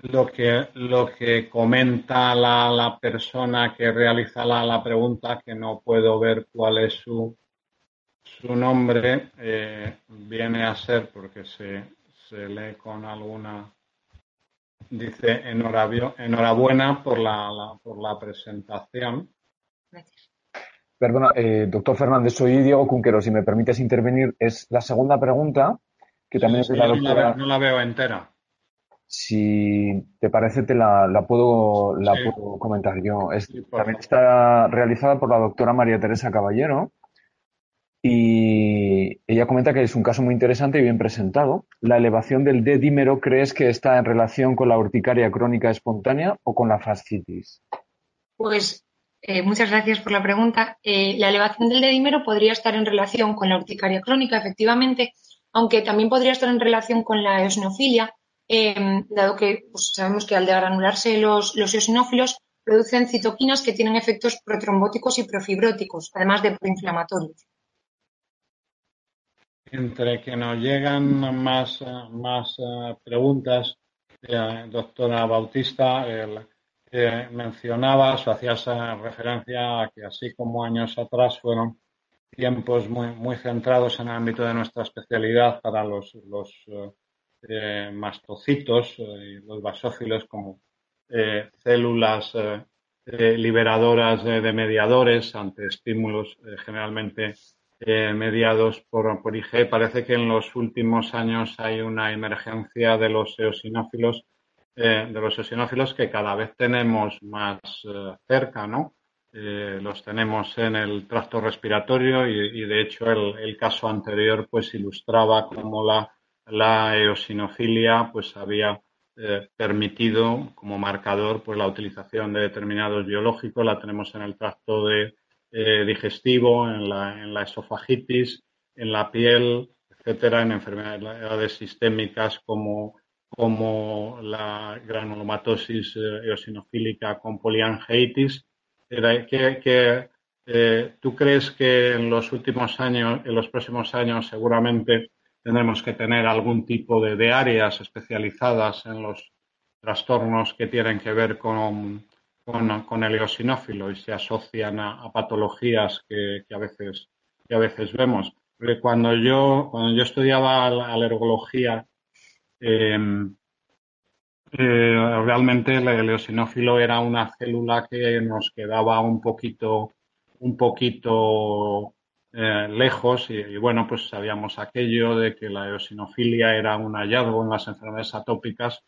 Lo que, lo que comenta la, la persona que realiza la, la, pregunta, que no puedo ver cuál es su, su nombre, eh, viene a ser, porque se, se lee con alguna Dice enhorabuena por la, la, por la presentación. Gracias. Perdona, eh, doctor Fernández, soy Diego Cunquero. Si me permites intervenir, es la segunda pregunta, que también sí, es de la no doctora. La veo, no la veo entera. Si te parece, te la, la puedo, la Sí. puedo comentar yo. Es- Sí, por también está realizada por la doctora María Teresa Caballero y ella comenta que es un caso muy interesante y bien presentado. ¿La elevación del D-dímero crees que está en relación con la urticaria crónica espontánea o con la fascitis? Pues eh, muchas gracias por la pregunta. Eh, la elevación del dedímero podría estar en relación con la urticaria crónica, efectivamente, aunque también podría estar en relación con la eosinofilia, eh, dado que pues, sabemos que al degranularse los, los eosinófilos producen citoquinas que tienen efectos protrombóticos y profibróticos, además de proinflamatorios. Entre que nos llegan más, más eh, preguntas, eh, doctora Bautista, el- eh, mencionabas o hacías referencia a que así como años atrás fueron tiempos muy, muy centrados en el ámbito de nuestra especialidad para los eh, mastocitos eh, los basófilos como eh, células eh, liberadoras de, mediadores ante estímulos generalmente mediados por, por IG. Parece que en los últimos años hay una emergencia de los eosinófilos, de los eosinófilos que cada vez tenemos más cerca, ¿no? Los tenemos en el tracto respiratorio y, y, de hecho el, el, caso anterior pues ilustraba cómo la, la eosinofilia pues había eh, permitido como marcador pues la utilización de determinados biológicos, la tenemos en el tracto eh, digestivo, en la, en la, esofagitis, en la piel, etcétera, en enfermedades sistémicas como, como la granulomatosis eh, eosinofílica con poliangeitis. Que, que ¿Tú crees que en los últimos años, en los próximos años, seguramente tendremos que tener algún tipo de, áreas especializadas en los trastornos que tienen que ver con, con, el eosinófilo y se asocian a, patologías que, a veces, que a veces vemos. Cuando yo, cuando yo estudiaba alergología, eh, eh, realmente el, eosinófilo era una célula que nos quedaba un poquito, un poquito eh, lejos y, bueno, pues sabíamos aquello de que la eosinofilia era un hallazgo en las enfermedades atópicas,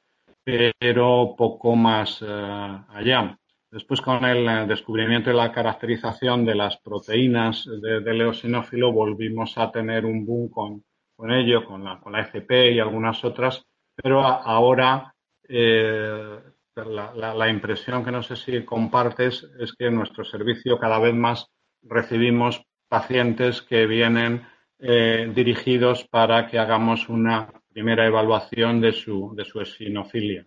pero poco más eh, allá. Después, con el descubrimiento y la caracterización de las proteínas de, del eosinófilo, volvimos a tener un boom con, con ello, con la, con la FP y algunas otras, pero ahora eh, la, la, impresión que no sé si compartes es que en nuestro servicio cada vez más recibimos pacientes que vienen eh, dirigidos para que hagamos una primera evaluación de su, de su esinofilia.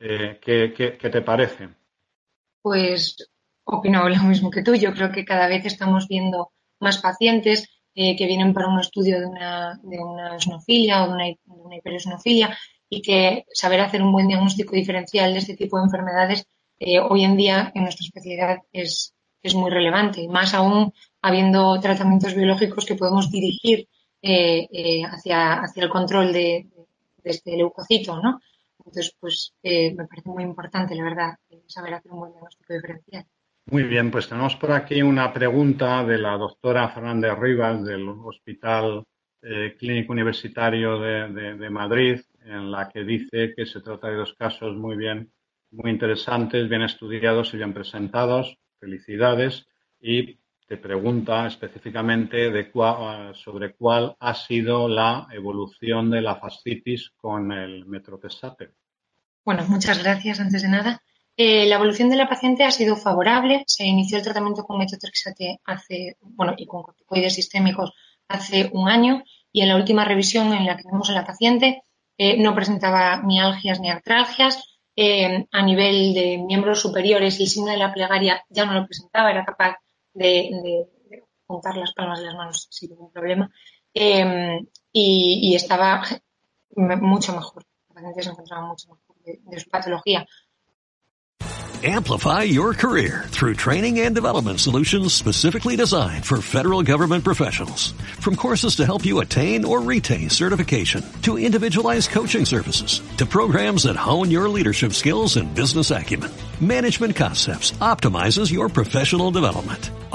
Eh, ¿qué, qué, te parece? Pues opino lo mismo que tú. Yo creo que cada vez estamos viendo más pacientes eh, que vienen para un estudio de una, de una esnofilia o de una, de y que saber hacer un buen diagnóstico diferencial de este tipo de enfermedades eh, hoy en día en nuestra especialidad es, es muy relevante y más aún habiendo tratamientos biológicos que podemos dirigir eh, eh, hacia, hacia el control de, de, este leucocito, ¿no? Entonces, pues eh, me parece muy importante, la verdad, saber hacer un buen diagnóstico diferencial. Muy bien, pues tenemos por aquí una pregunta de la doctora Fernández Rivas del Hospital Clínico Universitario de, de, de, Madrid, en la que dice que se trata de dos casos muy bien, muy interesantes, bien estudiados y bien presentados. Felicidades. Y te pregunta específicamente de sobre cuál ha sido la evolución de la fascitis con el metropesate. Bueno, muchas gracias antes de nada. Eh, la evolución de la paciente ha sido favorable. Se inició el tratamiento con metotrexate hace, bueno, y con corticoides sistémicos hace un año y en la última revisión en la que vimos a la paciente eh, no presentaba mialgias ni artralgias. Eh, a nivel de miembros superiores, el signo de la plegaria ya no lo presentaba, era capaz de, de, juntar las palmas de las manos sin ningún problema. y, y, estaba mucho mejor. La paciente se encontraba mucho mejor de, de su patología. Amplify your career through training and development solutions specifically designed for federal government professionals. From courses to help you attain or retain certification, to individualized coaching services, to programs that hone your leadership skills and business acumen, Management Concepts optimizes your professional development.